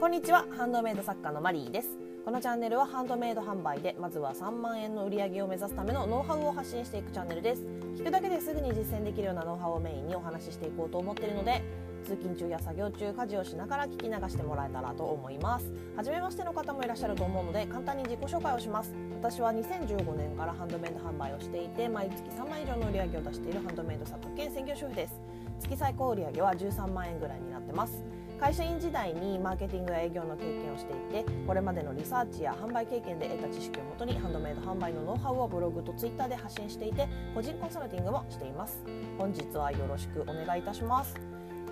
こんにちは。ハンドメイド作家のマリーです。このチャンネルはハンドメイド販売でまずは3万円の売り上げを目指すためのノウハウを発信していくチャンネルです。聞くだけですぐに実践できるようなノウハウをメインにお話ししていこうと思っているので通勤中や作業中家事をしながら聞き流してもらえたらと思います。初めましての方もいらっしゃると思うので簡単に自己紹介をします。私は2015年からハンドメイド販売をしていて毎月3万以上の売り上げを出しているハンドメイド作家兼専業主婦です。月最高売上は13万円ぐらいになってます。会社員時代にマーケティングや営業の経験をしていてこれまでのリサーチや販売経験で得た知識をもとにハンドメイド販売のノウハウをブログとツイッターで発信していて個人コンサルティングもしています。本日はよろしくお願いいたします、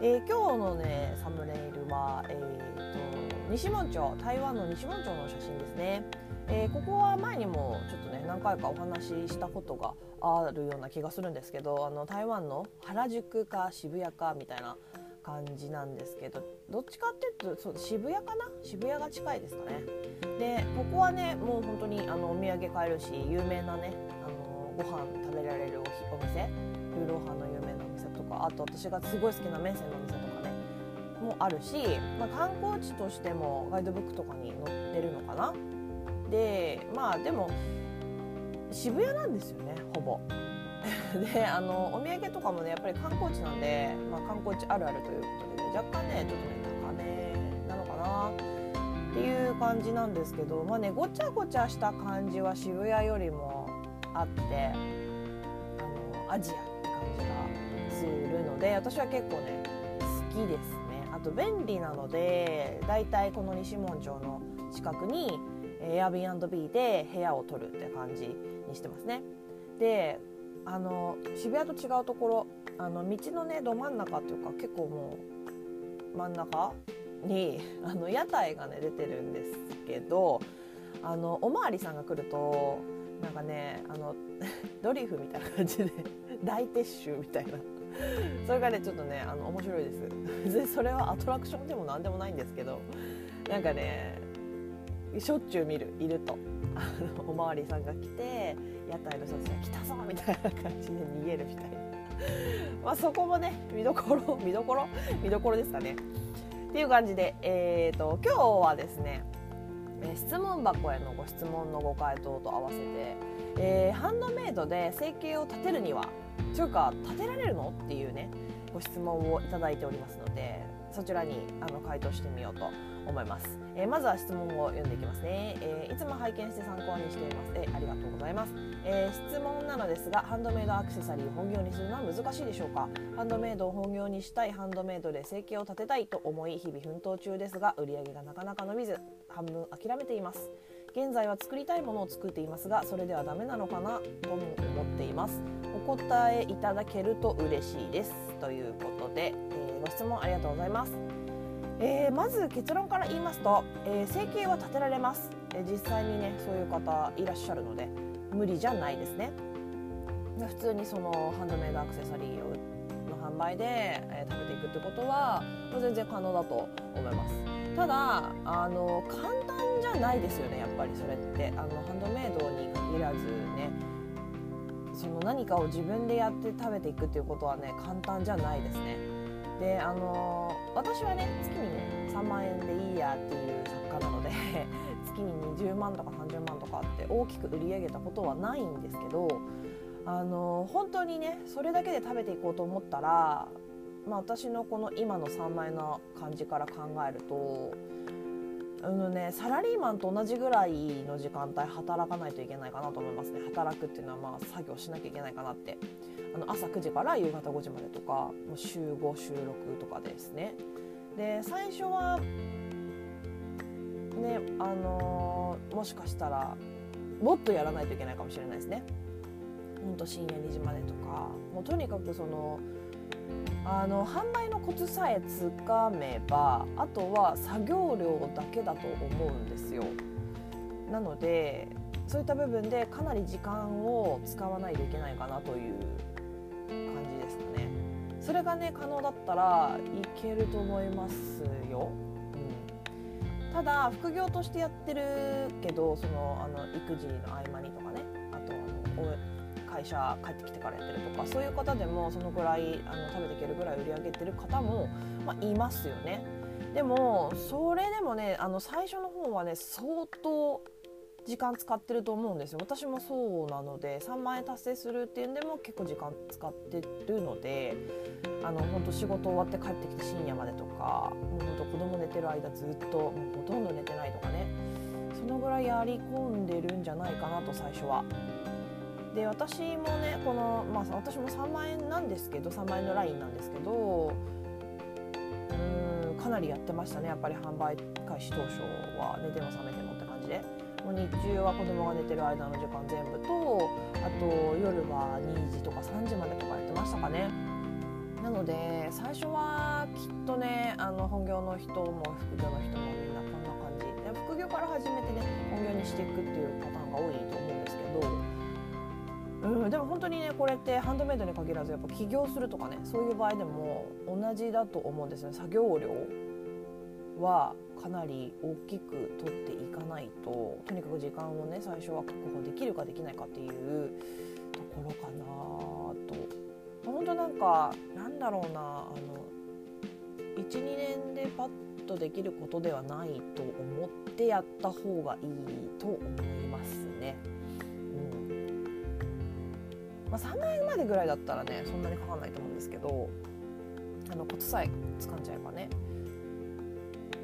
えー、今日のねサムネイルは、えーと、西門町台湾の西門町の写真ですね。えー、ここは前にもちょっとね何回かお話ししたことがあるような気がするんですけどあの台湾の原宿か渋谷かみたいな感じなんですけどどっちかっていうとそう渋谷かな？渋谷が近いですかね。でここはねもう本当にあのお土産買えるし有名なねあのご飯食べられるおお店。ルーローハンの有名なお店とかあと私がすごい好きな麺線のお店とかねもあるし、まあ、観光地としてもガイドブックとかに載ってるのかな。でまあでも渋谷なんですよねほぼ。であのお土産とかもねやっぱり観光地なんで、まあ、観光地あるあるということで、ね、若干ねちょっとね高めなのかなっていう感じなんですけどまあねごちゃごちゃした感じは渋谷よりもあってあのアジアって感じがするので私は結構ね好きですね。あと便利なのでだいたいこの西門町の近くに Airbnb で部屋を取るって感じにしてますね。であの渋谷と違うところあの道のねど真ん中っていうか結構もう真ん中にあの屋台がね出てるんですけどあのおまわりさんが来るとなんかねあの ドリフみたいな感じで 大撤収みたいな。それがねちょっとねあの面白いです。別にそれはアトラクションでも何でもないんですけどなんかねしょっちゅう見るいると。あのおまわりさんが来て屋台の人たちが来たぞみたいな感じで逃げるみたいな。まあそこもね見どころ見どころ見どころですかね。っていう感じで、えーと、今日はですね質問箱へのご質問のご回答と合わせて、えー、ハンドメイドで生計を立てるにはというか立てられるの？っていうねご質問をいただいておりますのでそちらにあの回答してみようと思います、えー、まずは質問を読んでいきますね、えー、いつも拝見して参考にしています、えー、ありがとうございます、え質問なのですがハンドメイドアクセサリーを本業にするのは難しいでしょうか？ハンドメイドを本業にしたいハンドメイドで生計を立てたいと思い日々奮闘中ですが売り上げがなかなか伸びず半分諦めています。現在は作りたいものを作っていますがそれではダメなのかな？とも思っています。お答えいただけると嬉しいです。ということで、えー、ご質問ありがとうございます。えー、まず結論から言いますと、えー、生計は立てられます、えー、実際にねそういう方いらっしゃるので無理じゃないですね。普通にそのハンドメイドアクセサリーをの販売で、えー、食べていくってことは全然可能だと思います。ただあの簡単じゃないですよねやっぱりそれって。あのハンドメイドに限らずねその何かを自分でやって食べていくっていうことはね簡単じゃないですね。であの私はね月に3万円でいいやっていう作家なので 月に20万とか30万とかって大きく売り上げたことはないんですけどあの本当にねそれだけで食べていこうと思ったら、まあ、私のこの今の3万円の感じから考えるとあのね、サラリーマンと同じぐらいの時間帯働かないといけないかなと思いますね。働くっていうのはまあ作業しなきゃいけないかなって。あの朝9時から夕方5時までとかもう週5週6とかですね。で最初はねあのー、もしかしたらもっとやらないといけないかもしれないですね。ほんと深夜2時までとか。もうとにかくそのあの販売のコツさえつかめばあとは作業量だけだと思うんですよ。なのでそういった部分でかなり時間を使わないといけないかなという感じですかね。それがね可能だったらいけると思いますよ、うん、ただ副業としてやってるけどそのあの育児の合間に会社帰ってきてからやってるとかそういう方でもそのぐらいあの食べていけるぐらい売り上げてる方も、まあ、いますよね。でもそれでもねあの最初の方はね相当時間使ってると思うんですよ私もそうなので3万円達成するっていうんでも結構時間使ってるのであの本当仕事終わって帰ってきて深夜までとかもう本当子供寝てる間ずっともうほとんど寝てないとかねそのぐらいやり込んでるんじゃないかなと最初は。で私もねこの、まあ、私も3万円なんですけど3万円のラインなんですけどうんかなりやってましたねやっぱり販売開始当初は寝ても覚めてもって感じで。もう日中は子供が寝てる間の時間全部とあと夜は2時とか3時までとかやってましたかね。なので最初はきっとねあの本業の人も副業の人もみんなこんな感じで副業から始めてね本業にしていくっていうパターンが多いと思うんですけど、うん、でも本当にねこれってハンドメイドに限らずやっぱ起業するとかねそういう場合でも同じだと思うんですよね作業量はかなり大きく取っていかないととにかく時間をね最初は確保できるかできないかっていうところかなと本当なんかなんだろうなあの12年でパッとできることではないと思ってやった方がいいと思いますね。まあ、3万円までぐらいだったらねそんなにかかんないと思うんですけどあのコツさえ掴んじゃえばね。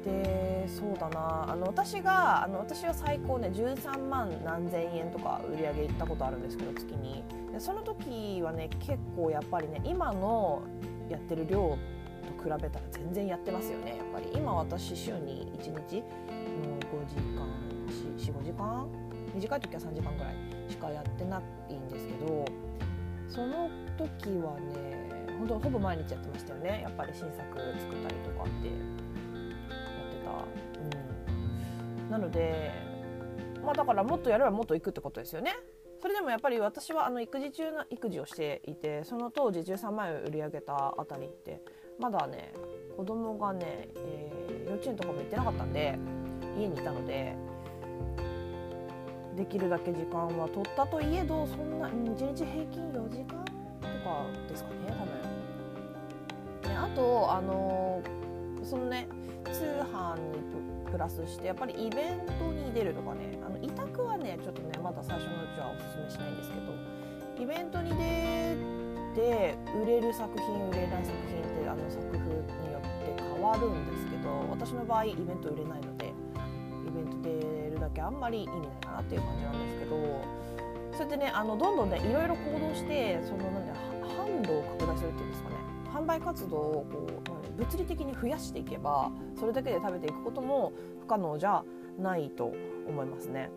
でそうだな。あの私があの私は最高ね13万何千円とか売り上げいったことあるんですけど月に。でその時はね結構やっぱりね今のやってる量と比べたら全然やってますよねやっぱり。今私週に1日の5時間45時間？短い時は3時間ぐらいしかやってないんですけどその時はね本当ほぼ毎日やってましたよね。やっぱり新作作ったりとかって。やってた。うん、なのでまあだからもっとやればもっといくってことですよね。それでもやっぱり私はあの育児中の育児をしていてその当時13万円を売り上げたあたりってまだね子供がね、えー、幼稚園とかも行ってなかったんで家にいたのでできるだけ時間は取ったといえどそんな1日平均4時間とかですかね多分。ね、あとあのー、そのね通販にプラスしてやっぱりイベントに出るとかねあの委託はねちょっとねまだ最初のうちはおすすめしないんですけどイベントに出て売れる作品売れない作品ってあの作風によって変わるんですけど私の場合イベント売れないのでイベント出るだけあんまり意味ないかなっていう感じなんですけどそうやってねあのどんどんねいろいろ行動してそのなんで販路を拡大するっていうんですかね。販売活動をこう物理的に増やしていけばそれだけで食べていくことも不可能じゃないと思いますね。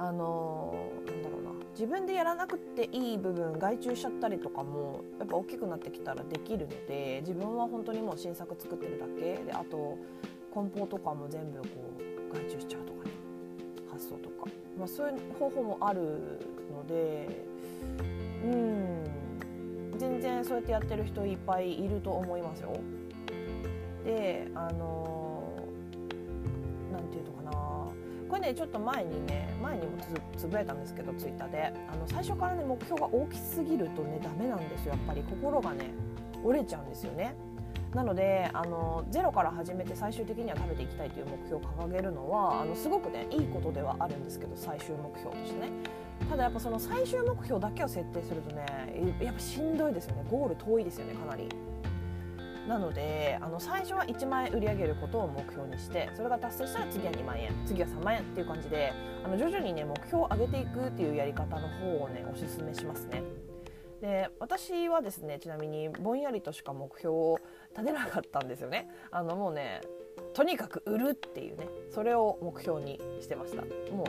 あのー、なんだろうな。自分でやらなくていい部分外注しちゃったりとかもやっぱ大きくなってきたらできるので自分は本当にもう新作作ってるだけであと梱包とかも全部こう外注しちゃう発送とか、まあ、そういう方法もあるのでうん。全然そうやってやってる人いっぱいいると思いますよ。であの何て言うのかな。これねちょっと前にね前にもつぶやいたんですけどツイッターで。あの最初からね目標が大きすぎるとねダメなんですよやっぱり。心がね折れちゃうんですよね。なのであのゼロから始めて最終的には食べていきたいという目標を掲げるのはあのすごくねいいことではあるんですけど最終目標としてねただやっぱその最終目標だけを設定するとねやっぱしんどいですよねゴール遠いですよねかなり。なのであの最初は1万円売り上げることを目標にしてそれが達成したら次は2万円次は3万円っていう感じであの徐々にね目標を上げていくっていうやり方の方をねおすすめしますね。で私はですねちなみにぼんやりとしか目標を立てなかったんですよね。あのもうねとにかく売るっていうねそれを目標にしてました。も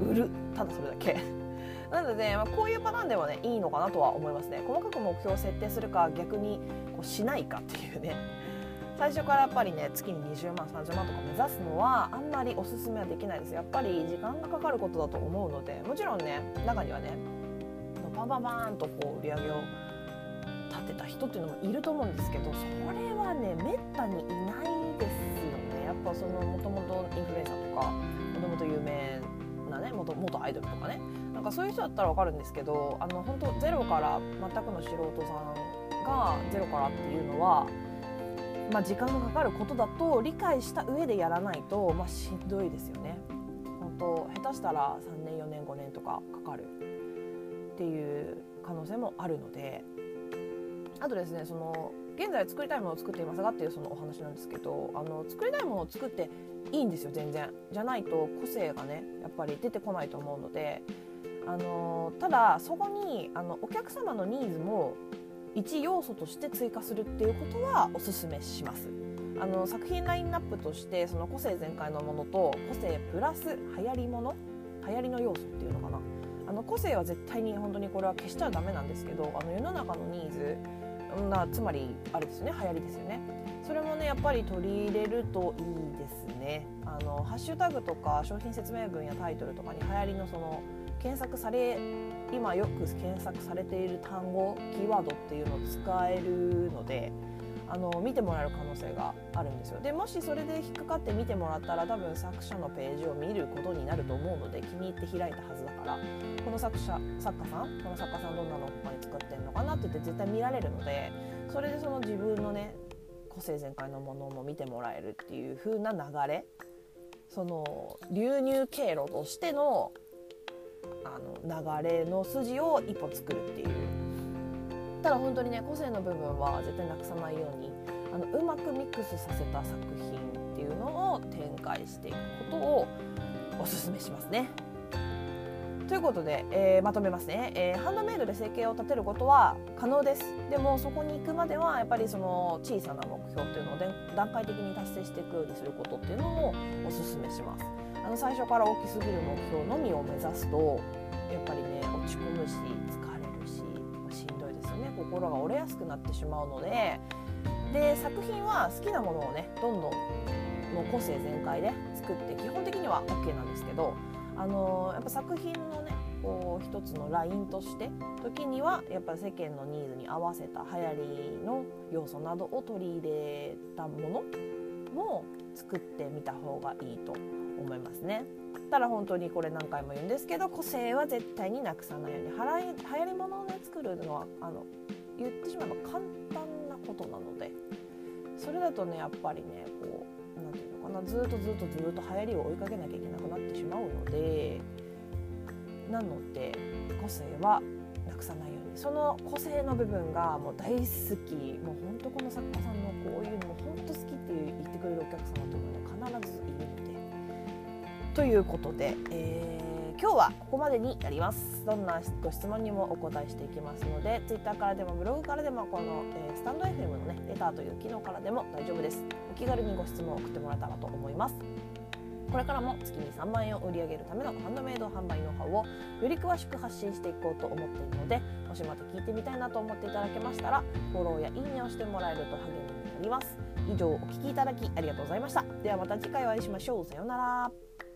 う売る。ただそれだけ。なので、まあ、こういうパターンではねいいのかなとは思いますね。細かく目標を設定するか逆にこうしないかっていうね。最初からやっぱりね月に20万30万とか目指すのはあんまりおすすめはできないです。やっぱり時間がかかることだと思うのでもちろんね中にはねバンバンバンとこう売り上げを立てた人っていうのもいると思うんですけどそれはねめったにいないですよね。やっぱそのもともとインフルエンサーとかもともと有名なね元元アイドルとかね。なんかそういう人だったら分かるんですけどあの本当ゼロから全くの素人さんがゼロからっていうのはまあ、時間がかかることだと理解した上でやらないと、まあ、しんどいですよね。本当下手したら3年4年5年とかかかる。っていう可能性もあるのであとですねその現在作りたいものを作っていますがっていうそのお話なんですけどあの作りたいものを作っていいんですよ全然。じゃないと個性がねやっぱり出てこないと思うのであのただそこにあのお客様のニーズも一要素として追加するっていうことはおすすめします。あの作品ラインナップとしてその個性全開のものと個性プラス流行りもの流行りの要素っていうのかな。あの個性は絶対に本当にこれは消しちゃダメなんですけどあの世の中のニーズなつまりあれですね流行りですよね。それもねやっぱり取り入れるといいですね。あのハッシュタグとか商品説明文やタイトルとかに流行りのその検索され今よく検索されている単語キーワードっていうのを使えるのであの見てもらえる可能性があるんですよ。でもしそれで引っかかって見てもらったら多分作者のページを見ることになると思うので気に入って開いたはずだからこの作者作家さん？この作家さんどんなの他に作ってんのかなって言って絶対見られるのでそれでその自分のね個性全開のものも見てもらえるっていう風な流れその流入経路としてのあの流れの筋を一本作るっていうただ本当にね個性の部分は絶対なくさないようにあのうまくミックスさせた作品っていうのを展開していくことをおすすめしますね。ということで、えー、まとめますね、えー、ハンドメイドで生計を立てることは可能です。でもそこに行くまではやっぱりその小さな目標っていうのを段階的に達成していくようにすることっていうのもおすすめします。あの最初から大きすぎる目標のみを目指すとやっぱりね落ち込むし疲心が折れやすくなってしまうのでで作品は好きなものをねどんどんもう個性全開で作って基本的には OK なんですけどあのやっぱ作品のねこう一つのラインとして時にはやっぱ世間のニーズに合わせた流行りの要素などを取り入れたものも作ってみた方がいいと思いますね。ただ本当にこれ何回も言うんですけど個性は絶対になくさないように流行り物をね作るのはあの言ってしまえば簡単なことなのでそれだとねやっぱりねこう何て言うのかなずっとずっとずっと流行りを追いかけなきゃいけなくなってしまうのでなので個性はなくさないようにその個性の部分がもう大好きもうほんとこの作家さんのこういうのも本当好きって言ってくれるお客様というのはね必ずいるのでということで、えー、今日はここまでになります。どんなご質問にもお答えしていきますので Twitter からでもブログからでもこの、えー、スタンド FM のねレターという機能からでも大丈夫です。お気軽にご質問を送ってもらえたらと思います。これからも月に3万円を売り上げるためのハンドメイド販売ノウハウをより詳しく発信していこうと思っているのでもしまた聞いてみたいなと思っていただけましたらフォローやいいねをしてもらえると励みになります。以上お聴きいただきありがとうございました。ではまた次回お会いしましょう。さようなら。